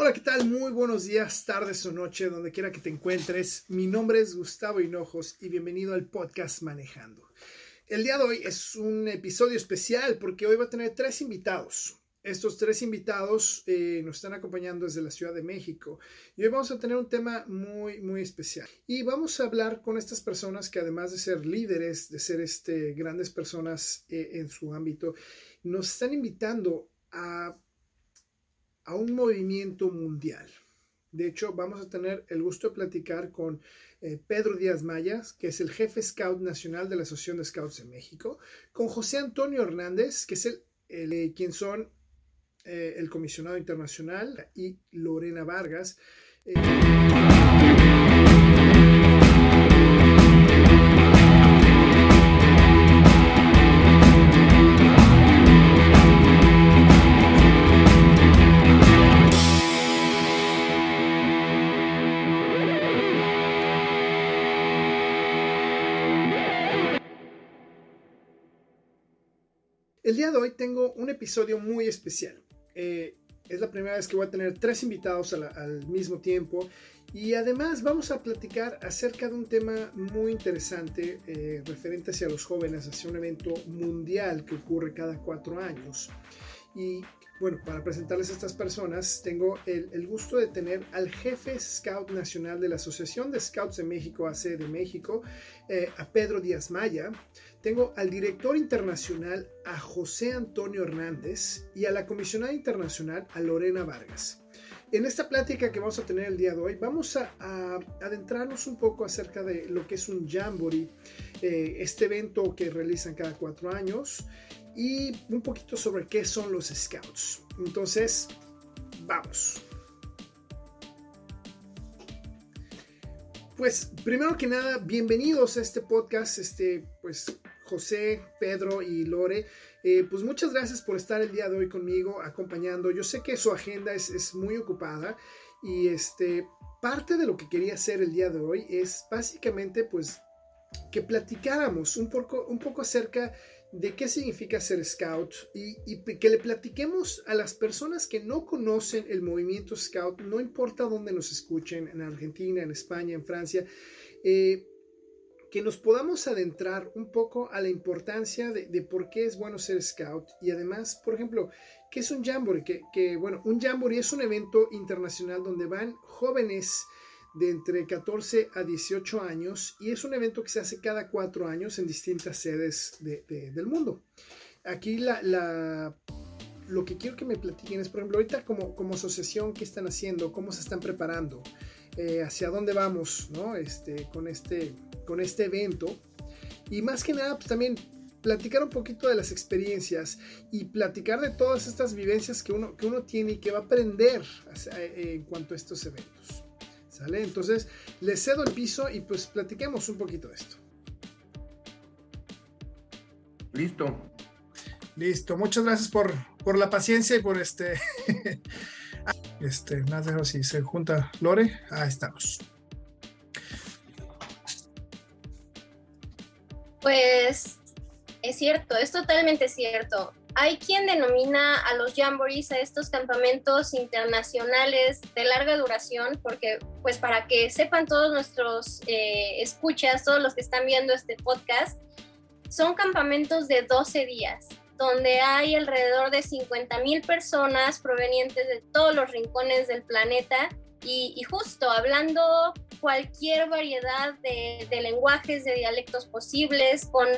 Hola, ¿qué tal? Muy buenos días, tardes o noche, donde quiera que te encuentres. Mi nombre es Gustavo Hinojos y bienvenido al podcast Manejando. El día de hoy es un episodio especial porque hoy va a tener tres invitados. Estos tres invitados eh, nos están acompañando desde la Ciudad de México y hoy vamos a tener un tema muy, muy especial. Y vamos a hablar con estas personas que además de ser líderes, de ser este, grandes personas eh, en su ámbito, nos están invitando a a un movimiento mundial. De hecho, vamos a tener el gusto de platicar con eh, Pedro Díaz Mayas, que es el jefe scout nacional de la Asociación de Scouts de México, con José Antonio Hernández, que es el, eh, son eh, el comisionado internacional, y Lorena Vargas. Día de hoy tengo un episodio muy especial. Eh, es la primera vez que voy a tener tres invitados al mismo tiempo y además vamos a platicar acerca de un tema muy interesante eh, referente hacia los jóvenes, hacia un evento mundial que ocurre cada cuatro años. Y bueno, para presentarles a estas personas, tengo el, gusto de tener al jefe Scout Nacional de la Asociación de Scouts de México, AC de México, eh, a Pedro Díaz Maya. Tengo al director internacional, a José Antonio Hernández, y a la comisionada internacional, a Lorena Vargas. En esta plática que vamos a tener el día de hoy, vamos a, adentrarnos un poco acerca de lo que es un Jamboree, eh, este evento que realizan cada cuatro años y un poquito sobre qué son los scouts. Entonces, vamos. Pues primero que nada, bienvenidos a este podcast, este, pues José, Pedro y Lore. Eh, pues muchas gracias por estar el día de hoy conmigo, acompañando. Yo sé que su agenda es, es, muy ocupada y este, parte de lo que quería hacer el día de hoy es básicamente pues que platicáramos un poco, un poco acerca de qué significa ser scout y, que le platiquemos a las personas que no conocen el movimiento scout, no importa dónde nos escuchen, en Argentina, en España, en Francia, eh, que nos podamos adentrar un poco a la importancia de, por qué es bueno ser scout y además, por ejemplo, ¿qué es un jamboree? Que bueno, un jamboree es un evento internacional donde van jóvenes de entre 14 a 18 años y es un evento que se hace cada cuatro años en distintas sedes del mundo. Aquí la, lo que quiero que me platiquen es, por ejemplo, ahorita como, como asociación, ¿qué están haciendo? ¿Cómo se están preparando? Eh, ¿Hacia dónde vamos ¿no? este, con, este, con este evento? Y más que nada, pues también platicar un poquito de las experiencias y platicar de todas estas vivencias que uno, que uno tiene y que va a aprender en cuanto a estos eventos. Entonces, les cedo el piso y pues platiquemos un poquito de esto. Listo. Listo. Muchas gracias por, por la paciencia y por este. este, más dejo si se junta Lore. Ahí estamos. Pues es cierto, es totalmente cierto. Hay quien denomina a los jamborees, a estos campamentos internacionales de larga duración, porque pues para que sepan todos nuestros eh, escuchas, todos los que están viendo este podcast, son campamentos de 12 días, donde hay alrededor de 50 mil personas provenientes de todos los rincones del planeta. Y, y justo hablando cualquier variedad de, de lenguajes, de dialectos posibles, con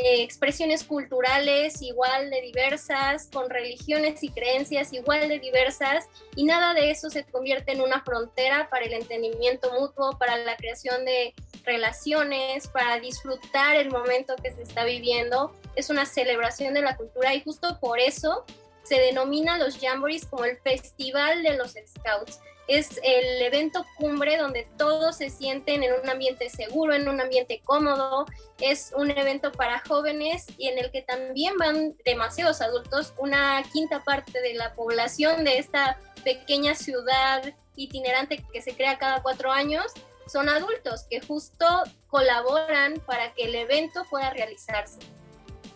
eh, expresiones culturales igual de diversas, con religiones y creencias igual de diversas, y nada de eso se convierte en una frontera para el entendimiento mutuo, para la creación de relaciones, para disfrutar el momento que se está viviendo. Es una celebración de la cultura y justo por eso se denomina los Jamborees como el Festival de los Scouts es el evento cumbre donde todos se sienten en un ambiente seguro, en un ambiente cómodo. Es un evento para jóvenes y en el que también van demasiados adultos. Una quinta parte de la población de esta pequeña ciudad itinerante que se crea cada cuatro años son adultos que justo colaboran para que el evento pueda realizarse.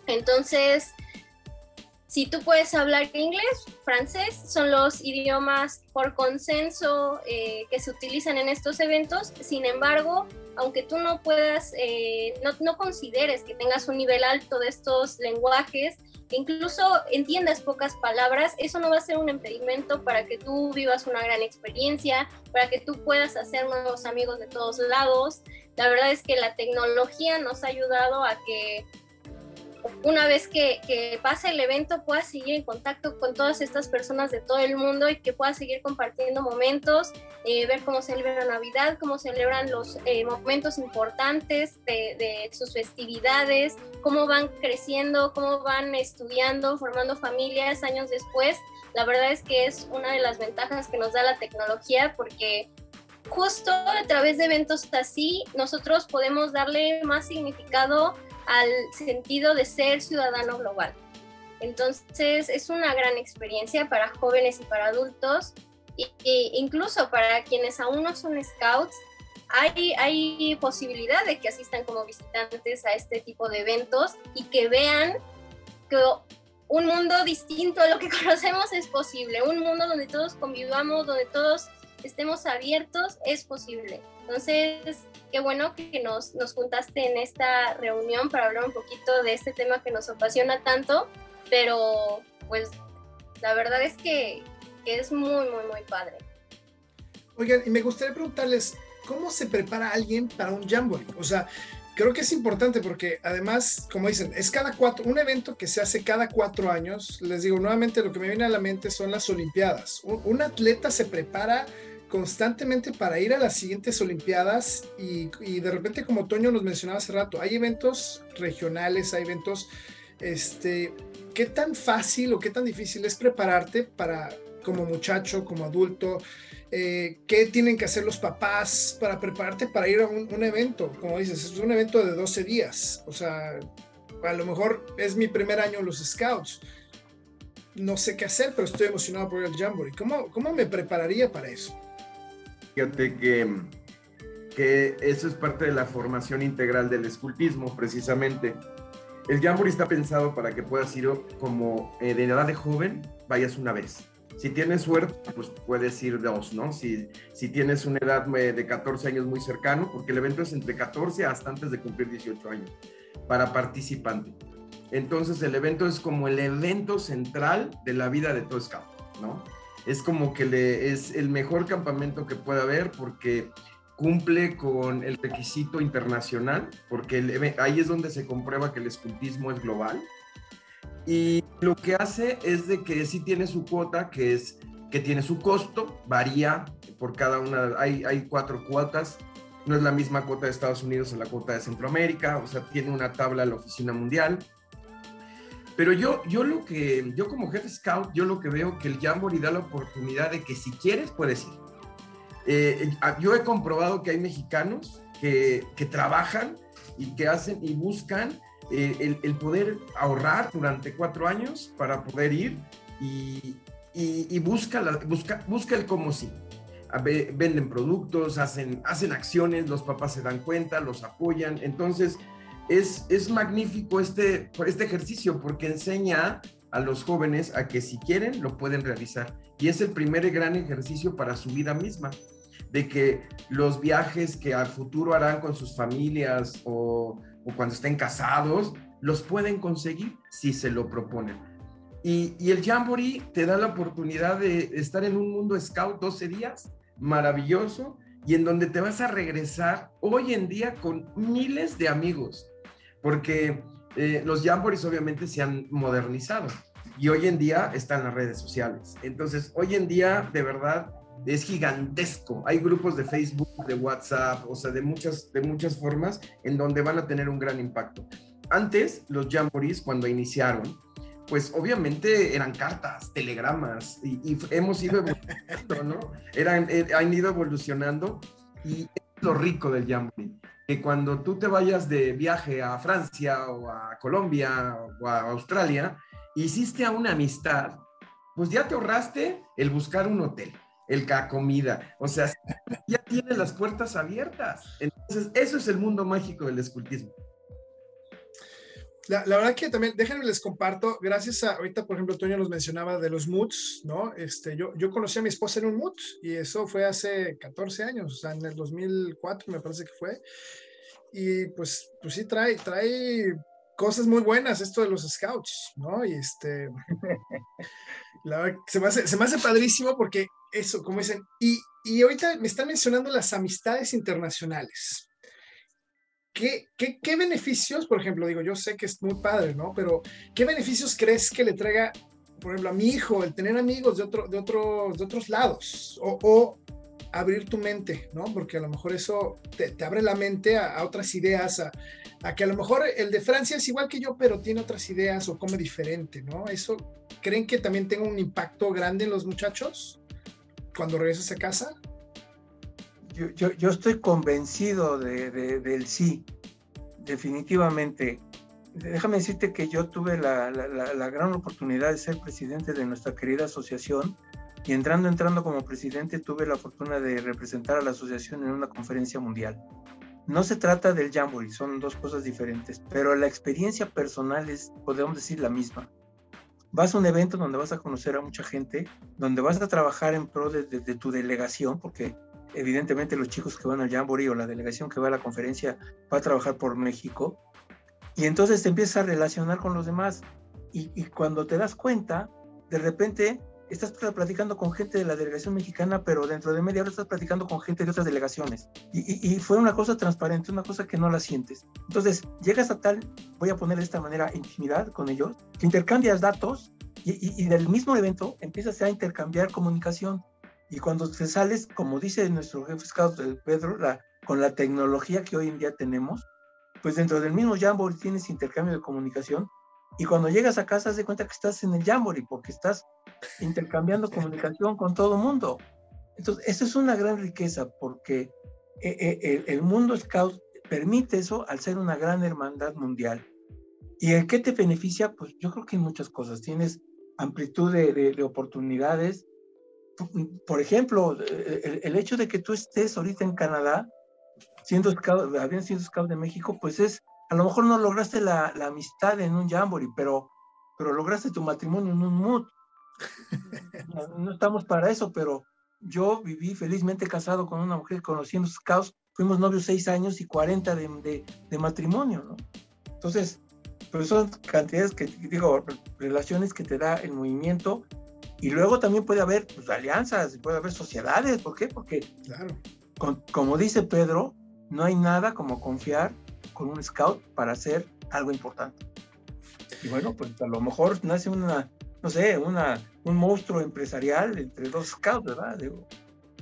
Entonces, si tú puedes hablar inglés, francés, son los idiomas por consenso eh, que se utilizan en estos eventos. Sin embargo, aunque tú no puedas, eh, no, no, consideres que tengas un nivel alto de estos lenguajes, incluso entiendas pocas palabras, eso no va a ser un impedimento para que tú vivas una gran experiencia, para que tú puedas hacer nuevos amigos de todos lados. La verdad es que la tecnología nos ha ayudado a que una vez que, que pase el evento puedas seguir en contacto con todas estas personas de todo el mundo y que puedas seguir compartiendo momentos, eh, ver cómo celebran Navidad, cómo celebran los eh, momentos importantes de, de, sus festividades, cómo van creciendo, cómo van estudiando, formando familias años después. La verdad es que es una de las ventajas que nos da la tecnología porque justo a través de eventos así nosotros podemos darle más significado al sentido de ser ciudadano global. Entonces es una gran experiencia para jóvenes y para adultos e incluso para quienes aún no son scouts. Hay, hay posibilidad de que asistan como visitantes a este tipo de eventos y que vean que un mundo distinto a lo que conocemos es posible, un mundo donde todos convivamos, donde todos estemos abiertos, es posible. Entonces, qué bueno que nos, nos juntaste en esta reunión para hablar un poquito de este tema que nos apasiona tanto, pero pues la verdad es que, que es muy, muy, muy padre. Oigan, y me gustaría preguntarles, ¿cómo se prepara alguien para un Jamboree? O sea, creo que es importante porque además, como dicen, es cada cuatro, un evento que se hace cada cuatro años. Les digo, nuevamente lo que me viene a la mente son las Olimpiadas. Un, un atleta se prepara constantemente para ir a las siguientes Olimpiadas y, de repente, como Toño nos mencionaba hace rato, hay eventos regionales, hay eventos, este, ¿qué tan fácil o qué tan difícil es prepararte para, como muchacho, como adulto? Eh, ¿Qué tienen que hacer los papás para prepararte para ir a un, un evento? Como dices, es un evento de 12 días, o sea, a lo mejor es mi primer año en los Scouts. No sé qué hacer, pero estoy emocionado por el Jamboree. ¿Cómo, cómo me prepararía para eso? Fíjate que, que eso es parte de la formación integral del escultismo, precisamente. El Jamboree está pensado para que puedas ir como eh, de edad de joven, vayas una vez. Si tienes suerte, pues puedes ir dos, ¿no? Si, si tienes una edad de 14 años muy cercano, porque el evento es entre 14 hasta antes de cumplir 18 años, para participante. Entonces el evento es como el evento central de la vida de todo scout, ¿no? Es como que le, es el mejor campamento que puede haber porque cumple con el requisito internacional, porque el, ahí es donde se comprueba que el escultismo es global. Y lo que hace es de que sí tiene su cuota, que es que tiene su costo, varía por cada una, hay, hay cuatro cuotas, no es la misma cuota de Estados Unidos en la cuota de Centroamérica, o sea, tiene una tabla la Oficina Mundial, pero yo, yo lo que, yo como jefe scout, yo lo que veo que el Jamboree da la oportunidad de que si quieres, puedes ir. Eh, yo he comprobado que hay mexicanos que, que, trabajan y que hacen y buscan eh, el, poder ahorrar durante cuatro años para poder ir y, y, busca, busca, busca el cómo sí. Venden productos, hacen, hacen acciones, los papás se dan cuenta, los apoyan. Entonces, es, es magnífico este, este ejercicio porque enseña a los jóvenes a que si quieren lo pueden realizar. Y es el primer gran ejercicio para su vida misma, de que los viajes que al futuro harán con sus familias o, cuando estén casados, los pueden conseguir si se lo proponen. Y, y, el Jamboree te da la oportunidad de estar en un mundo scout 12 días, maravilloso, y en donde te vas a regresar hoy en día con miles de amigos porque eh, los Jamborees obviamente se han modernizado y hoy en día están las redes sociales. Entonces, hoy en día, de verdad, es gigantesco. Hay grupos de Facebook, de WhatsApp, o sea, de muchas, de muchas formas en donde van a tener un gran impacto. Antes, los Jamborees, cuando iniciaron, pues obviamente eran cartas, telegramas, y, y hemos ido evolucionando, ¿no? Eran, eh, han ido evolucionando y es lo rico del Jamboree cuando tú te vayas de viaje a Francia o a Colombia o a Australia, hiciste a una amistad, pues ya te ahorraste el buscar un hotel, el la comida, o sea, ya tienes las puertas abiertas. Entonces, eso es el mundo mágico del escultismo. La, verdad que también, déjenme les comparto, gracias a, ahorita por ejemplo, Toño nos mencionaba de los moods, ¿no? Este, yo, yo conocí a mi esposa en un mood y eso fue hace 14 años, o sea, en el 2004 me parece que fue. Y pues, pues sí, trae, trae cosas muy buenas esto de los scouts, ¿no? Y este, la se, me hace, se me hace padrísimo porque eso, como dicen, y, y ahorita me están mencionando las amistades internacionales. ¿Qué, qué, qué beneficios, por ejemplo, digo, yo sé que es muy padre, ¿no? Pero ¿qué beneficios crees que le traiga, por ejemplo, a mi hijo el tener amigos de, otro, de, otro, de otros lados? O, o abrir tu mente, ¿no? Porque a lo mejor eso te, te abre la mente a, a otras ideas, a, a, que a lo mejor el de Francia es igual que yo, pero tiene otras ideas o come diferente, ¿no? Eso, ¿creen que también tenga un impacto grande en los muchachos cuando regresas a casa? Yo, yo, yo estoy convencido de, de, del sí, definitivamente. Déjame decirte que yo tuve la, la, la, gran oportunidad de ser presidente de nuestra querida asociación y entrando, entrando como presidente tuve la fortuna de representar a la asociación en una conferencia mundial. No se trata del Jamboree, son dos cosas diferentes, pero la experiencia personal es, podemos decir, la misma. Vas a un evento donde vas a conocer a mucha gente, donde vas a trabajar en pro de, de, de tu delegación, porque evidentemente los chicos que van al Jamboree o la delegación que va a la conferencia va a trabajar por México, y entonces te empiezas a relacionar con los demás, y, y cuando te das cuenta, de repente estás platicando con gente de la delegación mexicana, pero dentro de media hora estás platicando con gente de otras delegaciones. Y, y, y, fue una cosa transparente, una cosa que no la sientes. Entonces, llegas a tal, voy a poner de esta manera, intimidad con ellos, que intercambias datos y, y del mismo evento empiezas a intercambiar comunicación. Y cuando te sales, como dice nuestro jefe scout Pedro, la, con la tecnología que hoy en día tenemos, pues dentro del mismo Jamboree tienes intercambio de comunicación y cuando llegas a casa, te cuenta que estás en el Jamboree porque estás intercambiando comunicación con todo el mundo. Entonces, eso es una gran riqueza porque eh, eh, el mundo scout permite eso al ser una gran hermandad mundial. ¿Y el qué te beneficia? Pues yo creo que en muchas cosas. Tienes amplitud de, de, de oportunidades. Por ejemplo, el, el, hecho de que tú estés ahorita en Canadá, siendo scout, habiendo sido scout de México, pues es a lo mejor no lograste la, la, amistad en un jamboree, pero, pero lograste tu matrimonio en un mood. No, no, estamos para eso, pero yo viví felizmente casado con una mujer conociendo scouts, fuimos novios seis años y 40 de, de, de matrimonio, ¿no? Entonces, pues son cantidades que, digo, relaciones que te da el movimiento y luego también puede haber pues, alianzas, puede haber sociedades, ¿por qué? Porque, claro. con, como dice Pedro, no hay nada como confiar con un scout para hacer algo importante. Y bueno, pues a lo mejor nace una, no sé, una, un monstruo empresarial entre dos scouts, ¿verdad? Digo,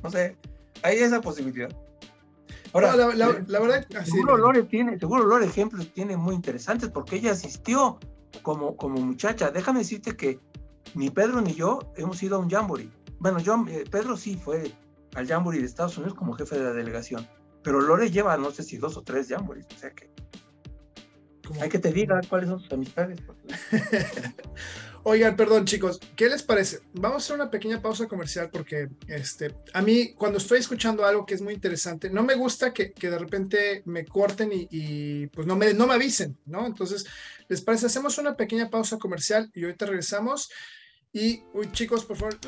no sé, hay esa posibilidad. Ahora, no, la, la, la, verdad, así seguro Lore tiene, seguro Lore ejemplos tiene muy interesantes porque ella asistió como, como muchacha. Déjame decirte que ni Pedro ni yo hemos ido a un jamboree. Bueno, yo, eh, Pedro sí fue al jamboree de Estados Unidos como jefe de la delegación pero Lore lleva no sé si dos o tres jamborees, o sea que hay que te diga cuáles son sus amistades. Oigan, perdón chicos, ¿qué les parece? Vamos a hacer una pequeña pausa comercial porque este, a mí cuando estoy escuchando algo que es muy interesante, no me gusta que, que de repente me corten y, y, pues no me, no me avisen, ¿no? Entonces, ¿les parece? Hacemos una pequeña pausa comercial y ahorita regresamos. Y, uy chicos, por favor.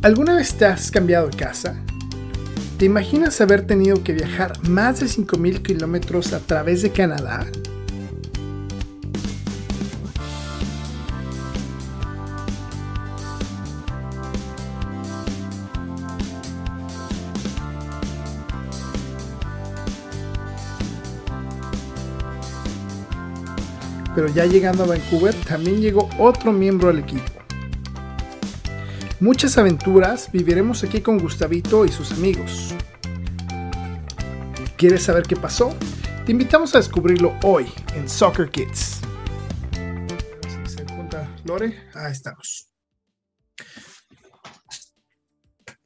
¿Alguna vez te has cambiado de casa? ¿Te imaginas haber tenido que viajar más de 5.000 kilómetros a través de Canadá? Pero ya llegando a Vancouver también llegó otro miembro al equipo. Muchas aventuras viviremos aquí con Gustavito y sus amigos. ¿Quieres saber qué pasó? Te invitamos a descubrirlo hoy en Soccer Kids. Se junta Lore, ahí estamos.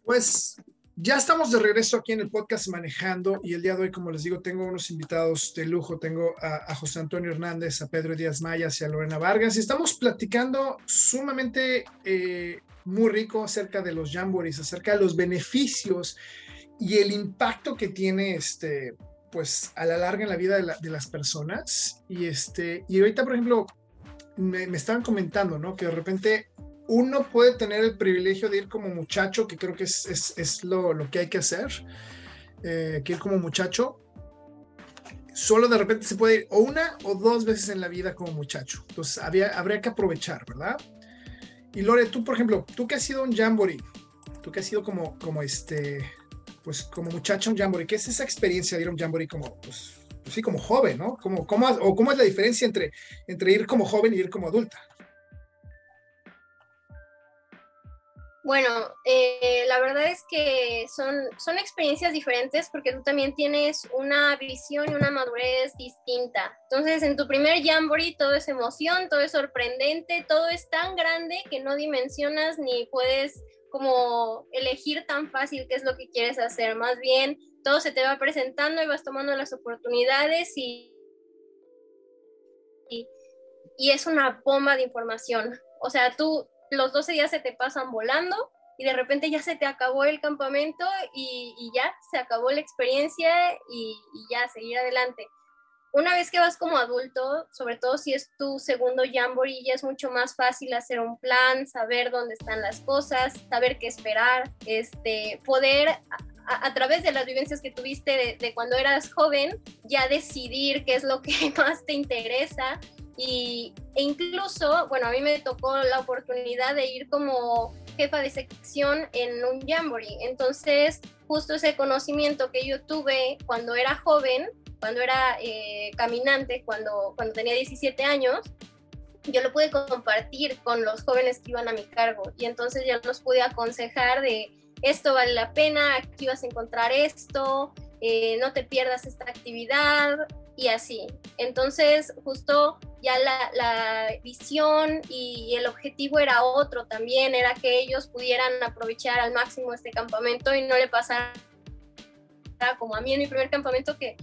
Pues Ya estamos de regreso aquí en el podcast Manejando y el día de hoy, como les digo, tengo unos invitados de lujo. Tengo a, José Antonio Hernández, a Pedro Díaz Mayas y a Lorena Vargas y estamos platicando sumamente eh, muy rico acerca de los jamborees, acerca de los beneficios y el impacto que tiene este, pues a la larga en la vida de, las personas. Y, este, y ahorita, por ejemplo, me, me estaban comentando, ¿no? Que de repente uno puede tener el privilegio de ir como muchacho, que creo que es, lo, que hay que hacer, eh, que ir como muchacho. Solo de repente se puede ir o una o dos veces en la vida como muchacho. Entonces había, habría que aprovechar, ¿verdad? Y Lore, tú, por ejemplo, tú que has sido un jamboree, tú que has sido como, como este, pues como muchacho un jamboree, ¿qué es esa experiencia de ir a un jamboree como, pues, sí, como joven, ¿no? ¿Cómo, cómo, ¿O cómo es la diferencia entre, entre ir como joven y ir como adulta? Bueno, eh, la verdad es que son, son experiencias diferentes porque tú también tienes una visión y una madurez distinta. Entonces, en tu primer Jamboree todo es emoción, todo es sorprendente, todo es tan grande que no dimensionas ni puedes como elegir tan fácil qué es lo que quieres hacer. Más bien, todo se te va presentando y vas tomando las oportunidades y, y, y es una bomba de información. O sea, tú, los 12 días se te pasan volando y de repente ya se te acabó el campamento y, ya se acabó la experiencia y, ya seguir adelante. Una vez que vas como adulto, sobre todo si es tu segundo jamboree, ya es mucho más fácil hacer un plan, saber dónde están las cosas, saber qué esperar, este, poder a, través de las vivencias que tuviste de, cuando eras joven, ya decidir qué es lo que más te interesa y, e incluso, bueno, a mí me tocó la oportunidad de ir como jefa de sección en un jamboree. Entonces, justo ese conocimiento que yo tuve cuando era joven, cuando era eh, caminante, cuando, cuando tenía 17 años, yo lo pude compartir con los jóvenes que iban a mi cargo. Y entonces ya los pude aconsejar de esto vale la pena, aquí vas a encontrar esto, eh, no te pierdas esta actividad y así. Entonces, justo ya la, visión y el objetivo era otro también, era que ellos pudieran aprovechar al máximo este campamento y no le pasara como a mí en mi primer campamento que,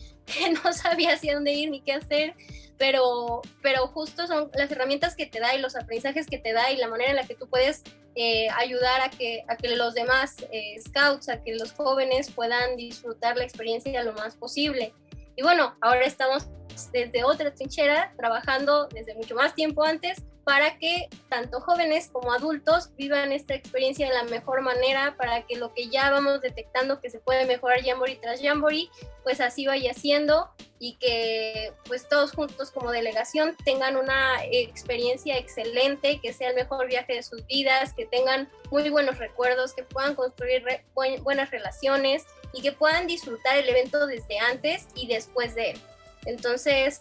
no sabía hacia dónde ir ni qué hacer, pero, pero justo son las herramientas que te da y los aprendizajes que te da y la manera en la que tú puedes eh, ayudar a que, a que los demás eh, scouts, a que los jóvenes puedan disfrutar la experiencia lo más posible. Y bueno, ahora estamos desde otra trinchera, trabajando desde mucho más tiempo antes para que tanto jóvenes como adultos vivan esta experiencia de la mejor manera, para que lo que ya vamos detectando que se puede mejorar Jamboree tras Jamboree, pues así vaya siendo y que pues todos juntos como delegación tengan una experiencia excelente, que sea el mejor viaje de sus vidas, que tengan muy buenos recuerdos, que puedan construir buenas relaciones y que puedan disfrutar el evento desde antes y después de él. Entonces,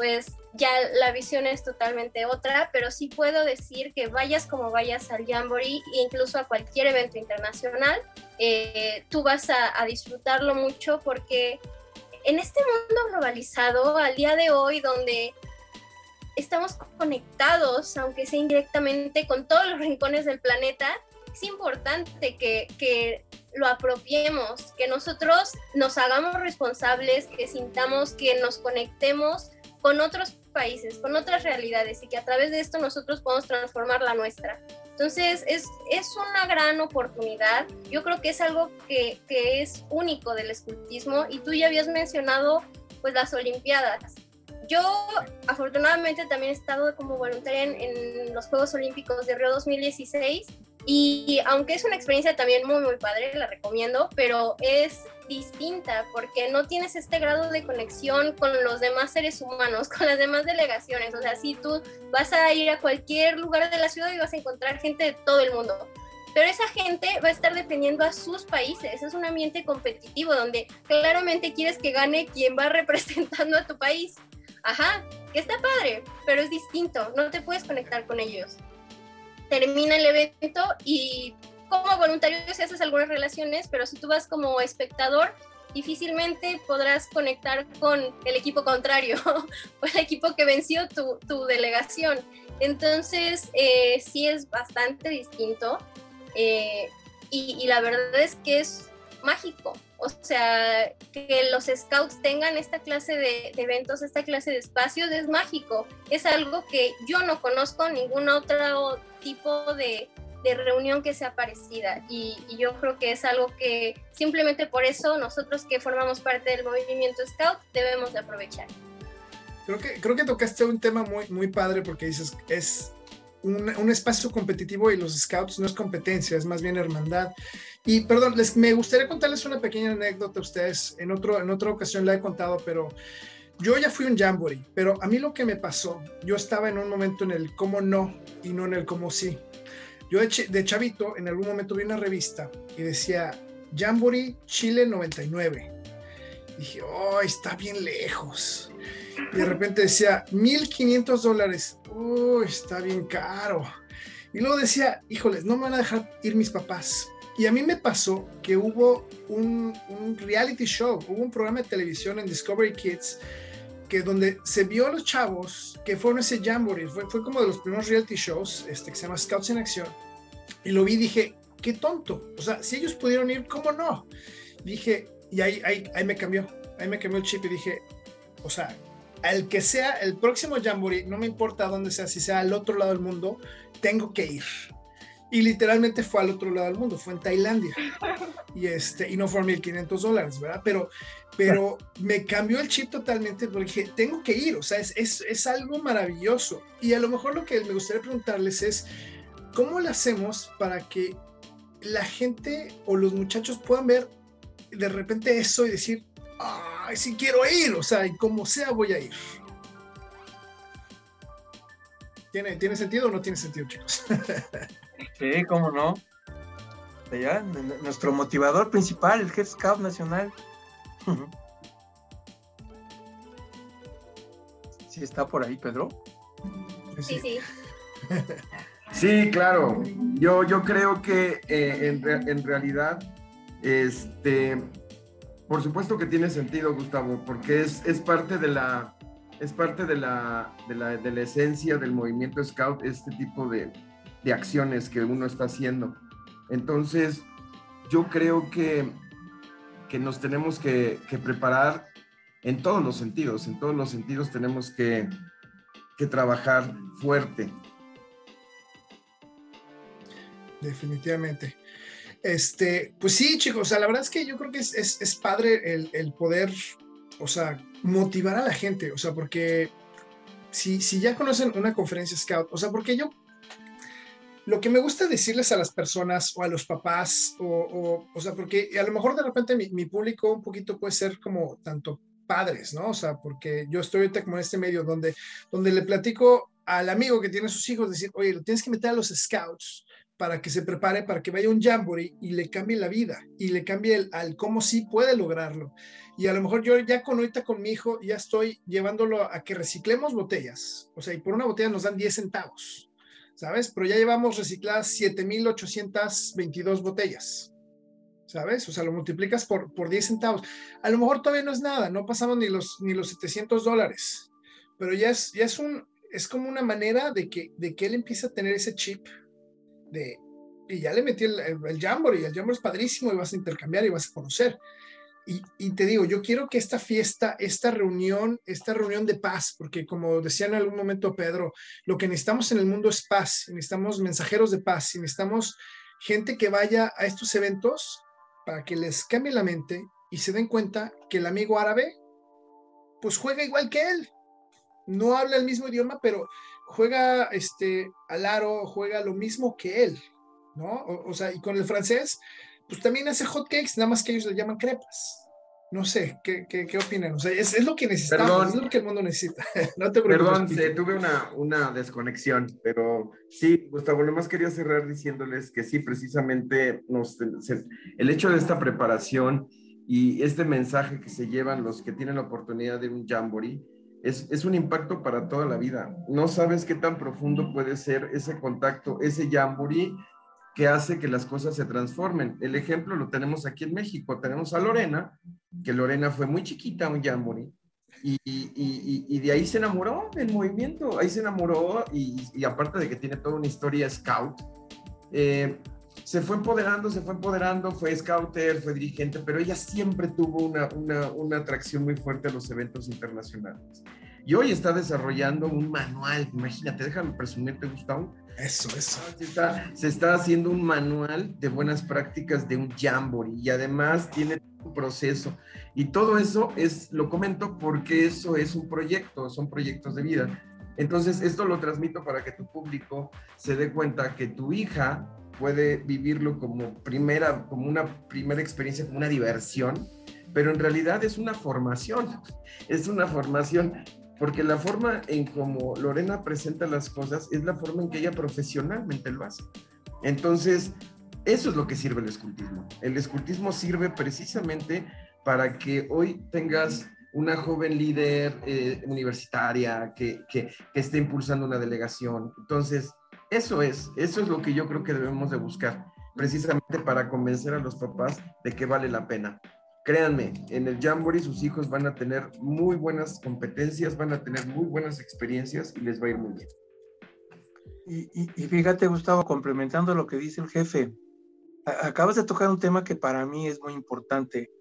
pues ya la visión es totalmente otra, pero sí puedo decir que vayas como vayas al Jamboree incluso a cualquier evento internacional, eh, tú vas a, a, disfrutarlo mucho porque en este mundo globalizado, al día de hoy, donde estamos conectados, aunque sea indirectamente, con todos los rincones del planeta, es importante que, que lo apropiemos, que nosotros nos hagamos responsables, que sintamos que nos conectemos con otros países, con otras realidades y que a través de esto nosotros podemos transformar la nuestra. Entonces es, es una gran oportunidad. Yo creo que es algo que, que es único del escultismo y tú ya habías mencionado pues las Olimpiadas. Yo afortunadamente también he estado como voluntaria en, en los Juegos Olímpicos de Río 2016 y aunque es una experiencia también muy, muy padre, la recomiendo, pero es distinta porque no tienes este grado de conexión con los demás seres humanos, con las demás delegaciones. O sea, si tú vas a ir a cualquier lugar de la ciudad y vas a encontrar gente de todo el mundo. Pero esa gente va a estar defendiendo a sus países. Es un ambiente competitivo donde claramente quieres que gane quien va representando a tu país. Ajá, que está padre, pero es distinto. No te puedes conectar con ellos termina el evento y como voluntario si haces algunas relaciones, pero si tú vas como espectador, difícilmente podrás conectar con el equipo contrario o el equipo que venció tu, delegación. Entonces, eh, sí es bastante distinto. Eh, y, la verdad es que es mágico. O sea, que los scouts tengan esta clase de, eventos, esta clase de espacios, es mágico. Es algo que yo no conozco ningún otro tipo de, reunión que sea parecida. Y, yo creo que es algo que simplemente por eso nosotros que formamos parte del movimiento scout debemos de aprovechar. Creo que, creo que tocaste un tema muy, muy padre porque dices, es un, espacio competitivo y los scouts no es competencia, es más bien hermandad. Y perdón, les, me gustaría contarles una pequeña anécdota a ustedes. En, otro, en otra ocasión la he contado, pero yo ya fui un jamboree, pero a mí lo que me pasó, yo estaba en un momento en el cómo no y no en el cómo sí. Yo de, chavito en algún momento vi una revista y decía Jamboree Chile 99. dije, oh, está bien lejos y de repente decía, 1500 dólares, uy, está bien caro. Y luego decía, híjoles, no me van a dejar ir mis papás. Y a mí me pasó que hubo un, reality show, hubo un programa de televisión en Discovery Kids que donde se vio a los chavos que fueron ese jamboree, fue, fue como de los primeros reality shows este, que se llama Scouts en Acción. Y lo vi y dije, qué tonto. O sea, si ellos pudieron ir, ¿cómo no? Dije, y ahí, ahí, ahí me cambió, ahí me cambió el chip y dije, o sea, al que sea el próximo Jamboree, no me importa dónde sea, si sea al otro lado del mundo, tengo que ir. Y literalmente fue al otro lado del mundo, fue en Tailandia. Y, este, y no fueron 1500 dólares, ¿verdad? Pero, pero me cambió el chip totalmente porque tengo que ir, o sea, es, es, es algo maravilloso. Y a lo mejor lo que me gustaría preguntarles es, ¿cómo lo hacemos para que la gente o los muchachos puedan ver de repente eso y decir, ay, sí quiero ir, o sea, y como sea voy a ir. ¿Tiene, ¿Tiene sentido o no tiene sentido, chicos? sí, cómo no. Ya, nuestro motivador principal, el Head Scout Nacional. ¿Sí está por ahí, Pedro? Sí, sí. Sí, claro. Yo, yo creo que eh, en, en, realidad este, por supuesto que tiene sentido, Gustavo, porque es, es parte de la es parte de la, de la, de la esencia del movimiento Scout, este tipo de, de acciones que uno está haciendo. Entonces, yo creo que, que nos tenemos que, que, preparar en todos los sentidos, en todos los sentidos tenemos que, que trabajar fuerte. Definitivamente. Este, pues sí, chicos, o sea, la verdad es que yo creo que es, es, padre el, el, poder, o sea, motivar a la gente, o sea, porque si, si ya conocen una conferencia scout, o sea, porque yo, lo que me gusta decirles a las personas o a los papás, o, o, sea, porque a lo mejor de repente mi, mi, público un poquito puede ser como tanto padres, ¿no? O sea, porque yo estoy ahorita como en este medio donde, donde le platico al amigo que tiene sus hijos, decir, oye, lo tienes que meter a los scouts, para que se prepare, para que vaya un jamboree y le cambie la vida y le cambie el, al cómo sí puede lograrlo. Y a lo mejor yo ya con ahorita con mi hijo ya estoy llevándolo a que reciclemos botellas. O sea, y por una botella nos dan 10 centavos, ¿sabes? Pero ya llevamos recicladas 7.822 botellas. ¿Sabes? O sea, lo multiplicas por, por 10 centavos. A lo mejor todavía no es nada, no pasamos ni los, ni los 700 dólares, pero ya es, ya es un, es como una manera de que, de que él empiece a tener ese chip de, y ya le metí el, el, Jamboree, y el Jamboree es padrísimo y vas a intercambiar y vas a conocer. Y, te digo, yo quiero que esta fiesta, esta reunión, esta reunión de paz, porque como decía en algún momento Pedro, lo que necesitamos en el mundo es paz, necesitamos mensajeros de paz, y necesitamos gente que vaya a estos eventos para que les cambie la mente y se den cuenta que el amigo árabe, pues juega igual que él. No habla el mismo idioma, pero juega este, al aro, juega lo mismo que él, ¿no? O, sea, y con el francés, pues también hace hot cakes, nada más que ellos le llaman crepas. No sé, ¿qué, qué, qué opinan? O sea, es, es, lo que necesitamos, es lo que el mundo necesita. no te Perdón, tuve una, una desconexión, pero sí, Gustavo, lo más quería cerrar diciéndoles que sí, precisamente nos, el hecho de esta preparación y este mensaje que se llevan los que tienen la oportunidad de un jamboree, es, un impacto para toda la vida. No sabes qué tan profundo puede ser ese contacto, ese jamboree que hace que las cosas se transformen. El ejemplo lo tenemos aquí en México. Tenemos a Lorena, que Lorena fue muy chiquita, un jamboree, y, y, de ahí se enamoró del movimiento, ahí se enamoró y, aparte de que tiene toda una historia scout, eh, se fue empoderando, se fue empoderando, fue scouter, fue dirigente, pero ella siempre tuvo una, una, una atracción muy fuerte a los eventos internacionales. Y hoy está desarrollando un manual, imagínate, déjame presumirte, Gustavo. Eso, eso. Se está, se está haciendo un manual de buenas prácticas de un Jamboree y además tiene un proceso. Y todo eso es, lo comento porque eso es un proyecto, son proyectos de vida. Entonces, esto lo transmito para que tu público se dé cuenta que tu hija puede vivirlo como primera, como una primera experiencia, como una diversión, pero en realidad es una formación, es una formación porque la forma en como Lorena presenta las cosas es la forma en que ella profesionalmente lo hace. Entonces, eso es lo que sirve el escultismo. El escultismo sirve precisamente para que hoy tengas una joven líder eh, universitaria que, que, esté impulsando una delegación. Entonces, eso es, eso es lo que yo creo que debemos de buscar, precisamente para convencer a los papás de que vale la pena. Créanme, en el Jamboree sus hijos van a tener muy buenas competencias, van a tener muy buenas experiencias y les va a ir muy bien. Y, fíjate, Gustavo, complementando lo que dice el jefe, acabas de tocar un tema que para mí es muy importante.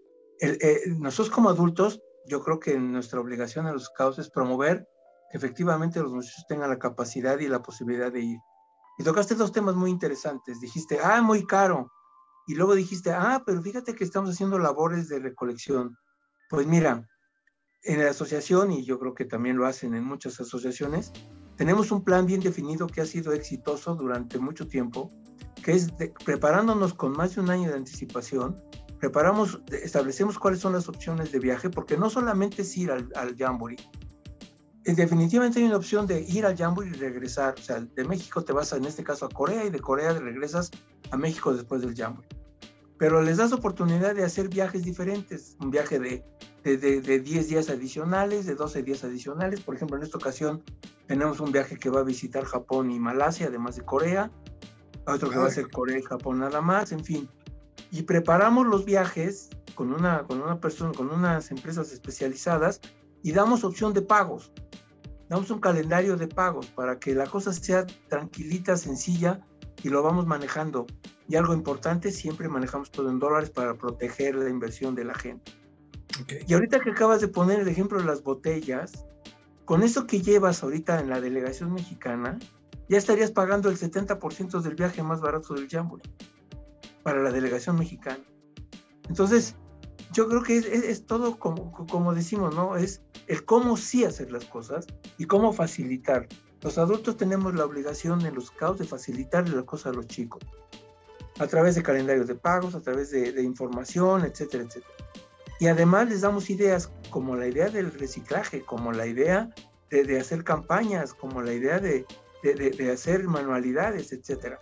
Eh, nosotros como adultos, yo creo que nuestra obligación a los scouts es promover que efectivamente los muchachos tengan la capacidad y la posibilidad de ir. Y tocaste dos temas muy interesantes. Dijiste, ah, muy caro. Y luego dijiste, ah, pero fíjate que estamos haciendo labores de recolección. Pues mira, en la asociación, y yo creo que también lo hacen en muchas asociaciones, tenemos un plan bien definido que ha sido exitoso durante mucho tiempo, que es preparándonos con más de un año de anticipación, preparamos, establecemos cuáles son las opciones de viaje, porque no solamente es ir al, al Jamboree, definitivamente hay una opción de ir al Jamboree y regresar. O sea, de México te vas, en este caso, a Corea y de Corea regresas a México después del Jamboree pero les das oportunidad de hacer viajes diferentes, un viaje de, de, de, 10 días adicionales, de 12 días adicionales. Por ejemplo, en esta ocasión tenemos un viaje que va a visitar Japón y Malasia, además de Corea, otro que va a ser Corea y Japón nada más, en fin. Y preparamos los viajes con una, con una persona, con unas empresas especializadas y damos opción de pagos. Damos un calendario de pagos para que la cosa sea tranquilita, sencilla y lo vamos manejando. Y algo importante, siempre manejamos todo en dólares para proteger la inversión de la gente. Y ahorita que acabas de poner el ejemplo de las botellas, con eso que llevas ahorita en la delegación mexicana, ya estarías pagando el 70% del viaje más barato del Jamboree para la delegación mexicana. Entonces, yo creo que es, todo como, como decimos, ¿no? Es el cómo sí hacer las cosas y cómo facilitar. Los adultos tenemos la obligación en los caos de facilitarle las cosas a los chicos a través de calendarios de pagos, a través de, información, etcétera, etcétera. Y además les damos ideas como la idea del reciclaje, como la idea de, hacer campañas, como la idea de, de, hacer manualidades, etcétera.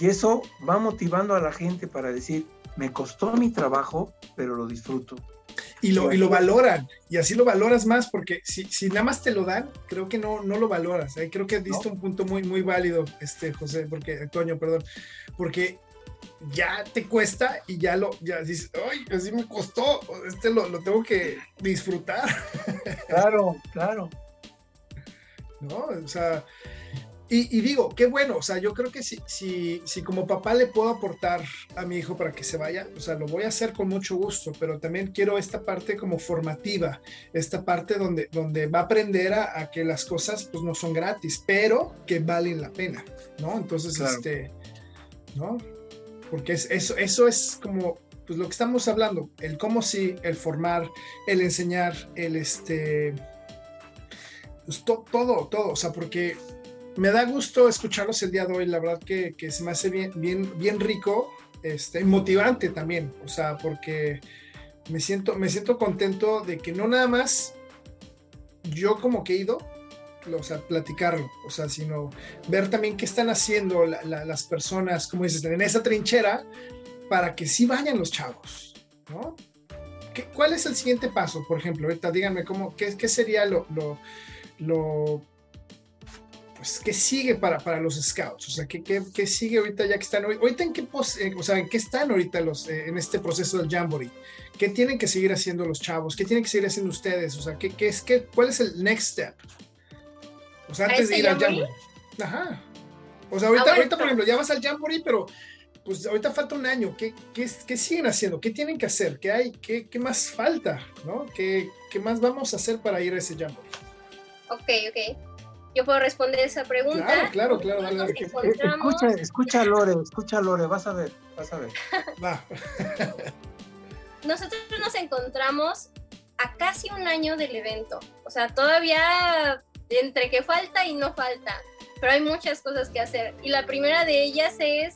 Y eso va motivando a la gente para decir, me costó mi trabajo, pero lo disfruto. Y lo, y lo valoran, y así lo valoras más, porque si, si nada más te lo dan, creo que no, no lo valoras. ¿eh? Creo que has visto un punto muy, muy válido, este, José, porque, Toño, perdón, porque ya te cuesta y ya lo, ya dices, ay, así me costó, este lo, lo tengo que disfrutar. Claro, claro. ¿No? O sea, y, digo, qué bueno, o sea, yo creo que si, si, si como papá le puedo aportar a mi hijo para que se vaya, o sea, lo voy a hacer con mucho gusto, pero también quiero esta parte como formativa, esta parte donde, donde va a aprender a, que las cosas pues no son gratis, pero que valen la pena, ¿no? Entonces, este, ¿no? porque es, eso, eso es como pues, lo que estamos hablando, el cómo sí, el formar, el enseñar, el este, pues todo, todo, o sea, porque me da gusto escucharlos el día de hoy, la verdad que, que se me hace bien, bien, bien rico, este, motivante también, o sea, porque me siento, me siento contento de que no nada más yo como que he ido, o sea, platicarlo, o sea, sino ver también qué están haciendo las personas, como dices, en esa trinchera para que sí vayan los chavos, ¿no? ¿Qué, ¿Cuál es el siguiente paso? Por ejemplo, ahorita díganme cómo, qué, qué sería lo, lo, lo, pues, qué sigue para, para los scouts, o sea, qué, qué, qué sigue ahorita ya que están, ahorita en qué, eh, o sea, en qué están ahorita los, eh, en este proceso del Jamboree, qué tienen que seguir haciendo los chavos, qué tienen que seguir haciendo ustedes, o sea, qué, qué es, qué, cuál es el next step, o sea, antes de ir al Jamboree. Ajá. O sea, ahorita, ahorita por ejemplo, ya vas al Jamboree, pero pues ahorita falta un año, ¿qué, qué, qué siguen haciendo? ¿Qué tienen que hacer? ¿Qué hay? ¿Qué, qué más falta? ¿no? ¿Qué, ¿Qué, más vamos a hacer para ir a ese Jamboree? Ok, ok. Yo puedo responder esa pregunta. Claro, claro, claro. Escucha, escucha Lore, escucha Lore, vas a ver, vas a ver. Va. Nosotros nos encontramos a casi un año del evento. O sea, todavía entre que falta y no falta, pero hay muchas cosas que hacer. Y la primera de ellas es,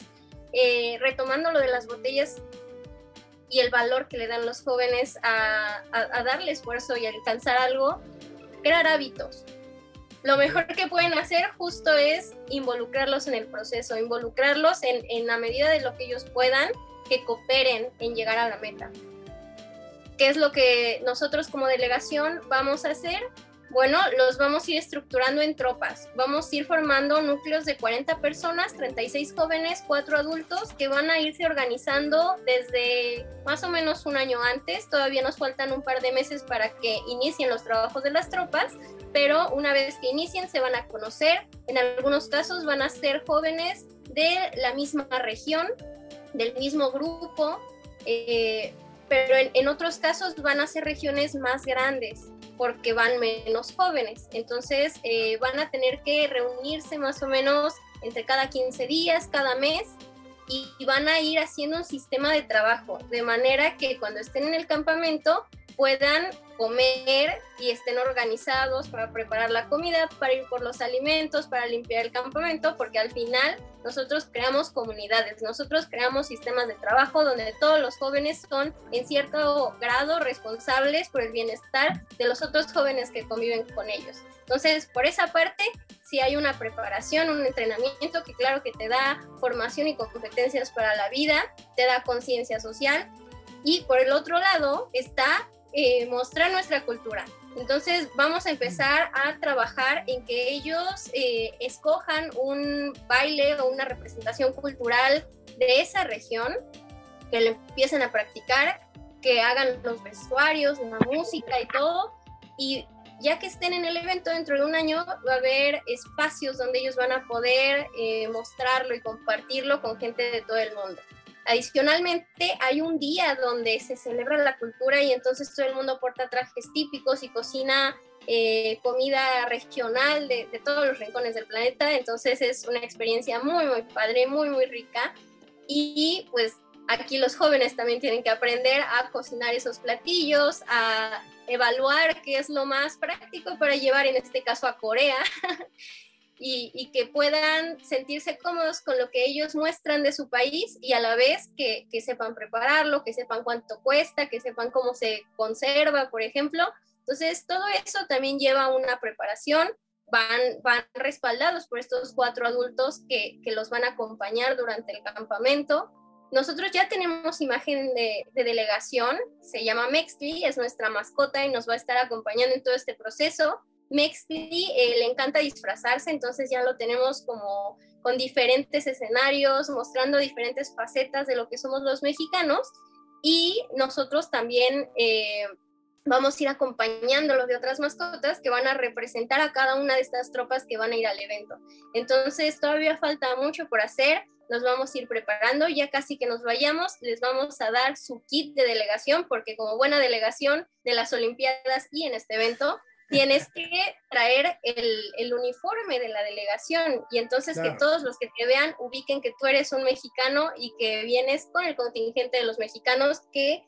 eh, retomando lo de las botellas y el valor que le dan los jóvenes a, darle esfuerzo y alcanzar algo, crear hábitos. Lo mejor que pueden hacer justo es involucrarlos en el proceso, involucrarlos en, en la medida de lo que ellos puedan, que cooperen en llegar a la meta. ¿Qué es lo que nosotros como delegación vamos a hacer? Bueno, los vamos a ir estructurando en tropas. Vamos a ir formando núcleos de 40 personas, 36 jóvenes, 4 adultos, que van a irse organizando desde más o menos un año antes. Todavía nos faltan un par de meses para que inicien los trabajos de las tropas, pero una vez que inicien se van a conocer. En algunos casos van a ser jóvenes de la misma región, del mismo grupo. Eh, pero en, otros casos van a ser regiones más grandes porque van menos jóvenes. Entonces eh, van a tener que reunirse más o menos entre cada 15 días, cada mes, y, van a ir haciendo un sistema de trabajo, de manera que cuando estén en el campamento puedan comer y estén organizados para preparar la comida, para ir por los alimentos, para limpiar el campamento, porque al final nosotros creamos comunidades, nosotros creamos sistemas de trabajo donde todos los jóvenes son en cierto grado responsables por el bienestar de los otros jóvenes que conviven con ellos. Entonces, por esa parte, si hay una preparación, un entrenamiento que claro que te da formación y competencias para la vida, te da conciencia social. Y por el otro lado está eh, mostrar nuestra cultura. Entonces vamos a empezar a trabajar en que ellos eh, escojan un baile o una representación cultural de esa región, que lo empiecen a practicar, que hagan los vestuarios, la música y todo. Y ya que estén en el evento dentro de un año, va a haber espacios donde ellos van a poder eh, mostrarlo y compartirlo con gente de todo el mundo. Adicionalmente, hay un día donde se celebra la cultura y entonces todo el mundo porta trajes típicos y cocina eh, comida regional de, todos los rincones del planeta. Entonces es una experiencia muy, muy padre, muy, muy rica. Y pues aquí los jóvenes también tienen que aprender a cocinar esos platillos, a evaluar qué es lo más práctico para llevar en este caso a Corea y, que puedan sentirse cómodos con lo que ellos muestran de su país y a la vez que, sepan prepararlo, que sepan cuánto cuesta, que sepan cómo se conserva, por ejemplo. Entonces, todo eso también lleva una preparación. Van, van respaldados por estos cuatro adultos que, los van a acompañar durante el campamento. Nosotros ya tenemos imagen de, de, delegación, se llama Mextli, es nuestra mascota y nos va a estar acompañando en todo este proceso. Mextli eh, le encanta disfrazarse, entonces ya lo tenemos como con diferentes escenarios, mostrando diferentes facetas de lo que somos los mexicanos y nosotros también eh, vamos a ir acompañándolo de otras mascotas que van a representar a cada una de estas tropas que van a ir al evento. Entonces todavía falta mucho por hacer, nos vamos a ir preparando, ya casi que nos vayamos, les vamos a dar su kit de delegación porque como buena delegación de las Olimpiadas y en este evento, tienes que traer el, uniforme de la delegación y entonces que todos los que te vean ubiquen que tú eres un mexicano y que vienes con el contingente de los mexicanos que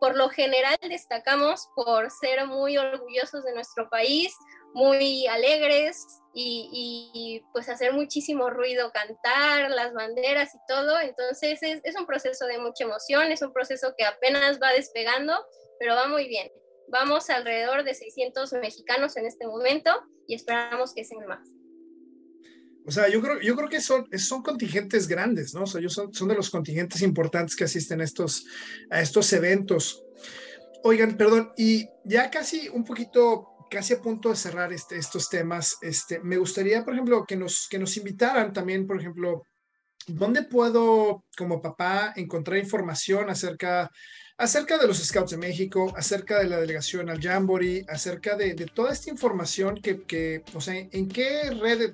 por lo general destacamos por ser muy orgullosos de nuestro país, muy alegres y, pues hacer muchísimo ruido, cantar las banderas y todo. Entonces es, es un proceso de mucha emoción, es un proceso que apenas va despegando, pero va muy bien. Vamos alrededor de 600 mexicanos en este momento y esperamos que sean más. O sea, yo creo, yo creo que son, son contingentes grandes, ¿no? O sea, ellos son, son de los contingentes importantes que asisten a estos, a estos eventos. Oigan, perdón, y ya casi un poquito, casi a punto de cerrar este, estos temas, este, me gustaría, por ejemplo, que nos, que nos invitaran también, por ejemplo, ¿dónde puedo, como papá, encontrar información acerca acerca de los Scouts de México, acerca de la delegación al Jamboree, acerca de, toda esta información que, que, o sea, en qué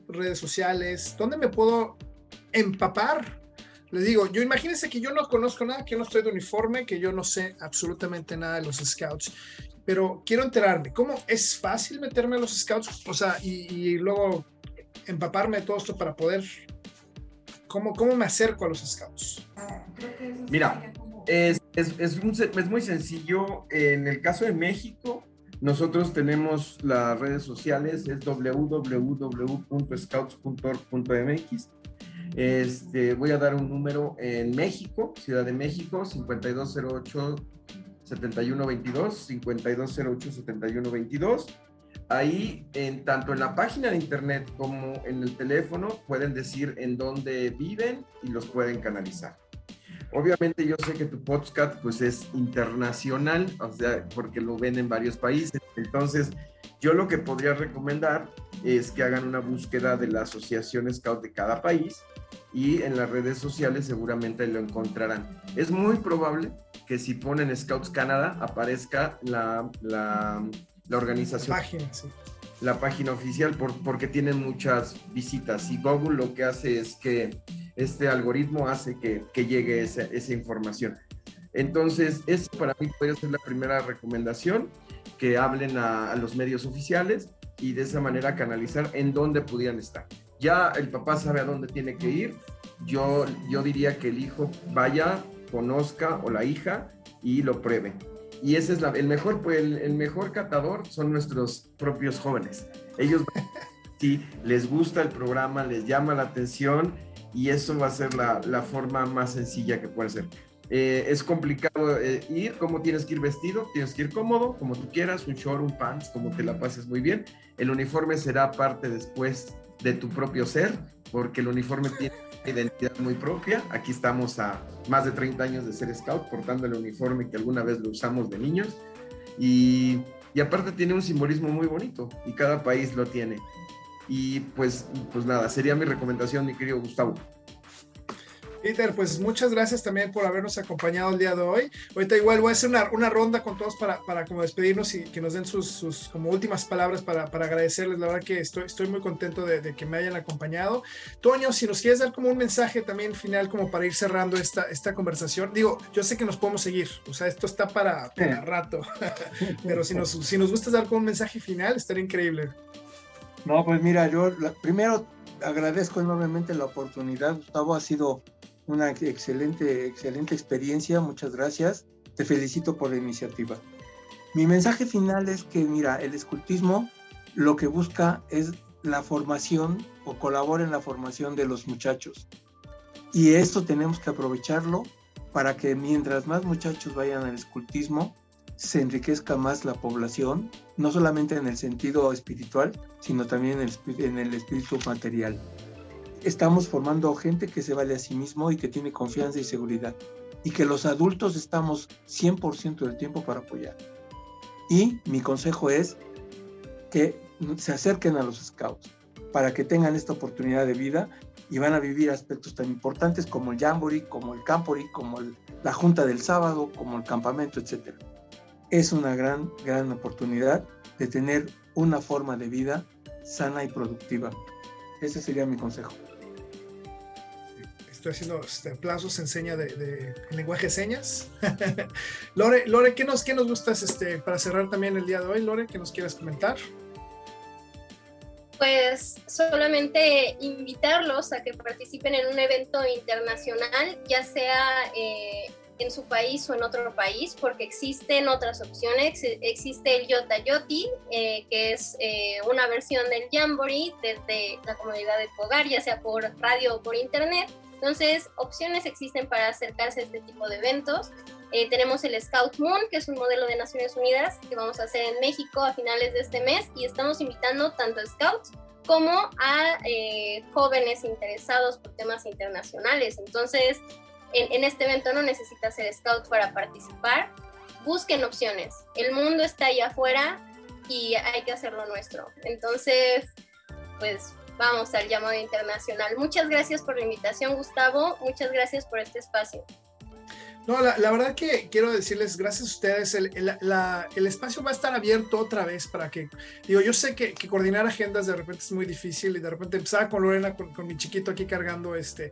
redes sociales, dónde me puedo empapar les digo, yo imagínense que yo no conozco nada, que yo no estoy de uniforme, que yo no sé absolutamente nada de los scouts, pero quiero enterarme, ¿cómo es fácil meterme a los scouts? O sea, y, luego empaparme de todo esto para poder, ¿cómo, cómo me acerco a los scouts? Mira, es, es, es, es muy sencillo. En el caso de México, nosotros tenemos las redes sociales, es www.scouts.org.mx. Este, voy a dar un número en México, Ciudad de México, 5208 7122, 5208 7122. Ahí, en, tanto en la página de internet como en el teléfono, pueden decir en dónde viven y los pueden canalizar. Obviamente yo sé que tu podcast pues es internacional, o sea, porque lo ven en varios países. Entonces, yo lo que podría recomendar es que hagan una búsqueda de la asociación Scout de cada país y en las redes sociales seguramente lo encontrarán. Es muy probable que si ponen Scouts Canada aparezca la, la, organización. La página oficial por, porque tienen muchas visitas y Google lo que hace es que este algoritmo hace que, que llegue esa, esa, información. Entonces, eso para mí puede ser la primera recomendación, que hablen a, a, los medios oficiales y de esa manera canalizar en dónde pudieran estar. Ya el papá sabe a dónde tiene que ir. Yo, yo diría que el hijo vaya, conozca o la hija y lo pruebe. Y ese es el mejor, pues, el, mejor catador son nuestros propios jóvenes. Ellos si les gusta el programa, les llama la atención y eso va a ser la, la forma más sencilla que puede ser. Eh, es complicado eh, ir, cómo tienes que ir vestido, tienes que ir cómodo, como tú quieras, un short, un pants, como te la pases muy bien. El uniforme será parte después de tu propio ser, porque el uniforme tiene identidad muy propia. Aquí estamos a más de 30 años de ser scout, portando el uniforme que alguna vez lo usamos de niños. Y, aparte tiene un simbolismo muy bonito y cada país lo tiene. Y pues, pues nada, sería mi recomendación, mi querido Gustavo. Peter, pues muchas gracias también por habernos acompañado el día de hoy. Ahorita igual voy a hacer una, una ronda con todos para, para como despedirnos y que nos den sus, sus como últimas palabras para, para, agradecerles. La verdad que estoy, estoy muy contento de, de, que me hayan acompañado. Toño, si nos quieres dar como un mensaje también final como para ir cerrando esta, esta conversación. Digo, yo sé que nos podemos seguir, o sea, esto está para, para rato, pero si nos, si nos gusta dar como un mensaje final, estaría increíble. No, pues mira, yo primero agradezco enormemente la oportunidad. Gustavo ha sido una excelente, excelente experiencia. Muchas gracias. Te felicito por la iniciativa. Mi mensaje final es que, mira, el escultismo lo que busca es la formación o colabora en la formación de los muchachos. Y esto tenemos que aprovecharlo para que mientras más muchachos vayan al escultismo, se enriquezca más la población, no solamente en el sentido espiritual, sino también en el, espíritu material. Estamos formando gente que se vale a sí mismo y que tiene confianza y seguridad, y que los adultos estamos 100% del tiempo para apoyar. Y mi consejo es que se acerquen a los scouts para que tengan esta oportunidad de vida y van a vivir aspectos tan importantes como el jamboree, como el campori, como la junta del sábado, como el campamento, etcétera es una gran, gran oportunidad de tener una forma de vida sana y productiva. Ese sería mi consejo. Estoy haciendo este, aplausos de, lenguaje de señas. Lore, Lore, ¿qué nos, qué nos gustas este, para cerrar también el día de hoy? Lore, ¿qué nos quieras comentar? Pues solamente invitarlos a que participen en un evento internacional, ya sea eh, en su país o en otro país, porque existen otras opciones. Existe el Yotayoti, eh, que es eh, una versión del Jamboree desde la comunidad de tu hogar, ya sea por radio o por internet. Entonces, opciones existen para acercarse a este tipo de eventos. Eh, tenemos el Scout Moon, que es un modelo de Naciones Unidas que vamos a hacer en México a finales de este mes y estamos invitando tanto a Scouts como a eh, jóvenes interesados por temas internacionales. Entonces, en, este evento no necesitas ser scout para participar. Busquen opciones. El mundo está allá afuera y hay que hacerlo nuestro. Entonces, pues vamos al llamado internacional. Muchas gracias por la invitación, Gustavo. Muchas gracias por este espacio. No, la, la, verdad que quiero decirles, gracias a ustedes, el, espacio va a estar abierto otra vez para que, digo, yo sé que, coordinar agendas de repente es muy difícil y de repente empezaba con Lorena, con, con mi chiquito aquí cargando este,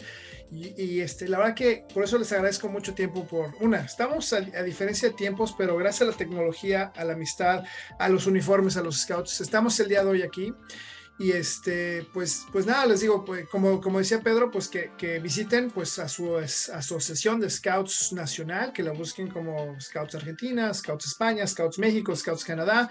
y, y, este, la verdad que por eso les agradezco mucho tiempo por, una, estamos a, a, diferencia de tiempos, pero gracias a la tecnología, a la amistad, a los uniformes, a los scouts, estamos el día de hoy aquí. Y este, pues, pues nada, les digo, pues, como, como decía Pedro, pues que, que visiten pues a su asociación de Scouts Nacional, que la busquen como Scouts Argentina, Scouts España, Scouts México, Scouts Canadá.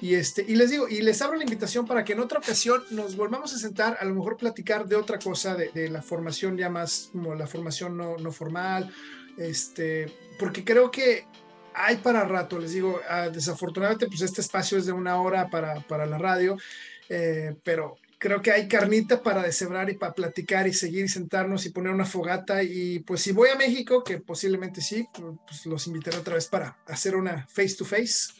Y este, y les digo, y les abro la invitación para que en otra ocasión nos volvamos a sentar, a lo mejor platicar de otra cosa, de, de la formación ya más como la formación no, no formal, este, porque creo que hay para rato, les digo, uh, desafortunadamente pues este espacio es de una hora para, para la radio. Eh, pero creo que hay carnita para deshebrar y para platicar y seguir y sentarnos y poner una fogata. Y pues si voy a México, que posiblemente sí, pues los invitaré otra vez para hacer una face to face.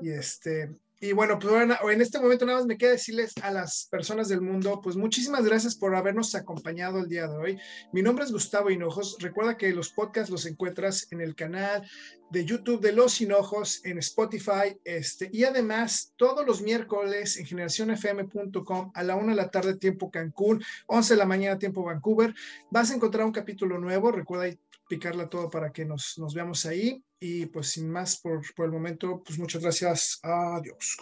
Y este, y bueno, pues en este momento nada más me queda decirles a las personas del mundo, pues muchísimas gracias por habernos acompañado el día de hoy. Mi nombre es Gustavo Hinojos. Recuerda que los podcasts los encuentras en el canal de YouTube de Los Hinojos, en Spotify, este, y además todos los miércoles en generacionfm.com a la una de la tarde tiempo Cancún, 11 de la mañana tiempo Vancouver. Vas a encontrar un capítulo nuevo. Recuerda picarla todo para que nos, nos veamos ahí. Y pues sin más por, por el momento, pues muchas gracias. Adiós.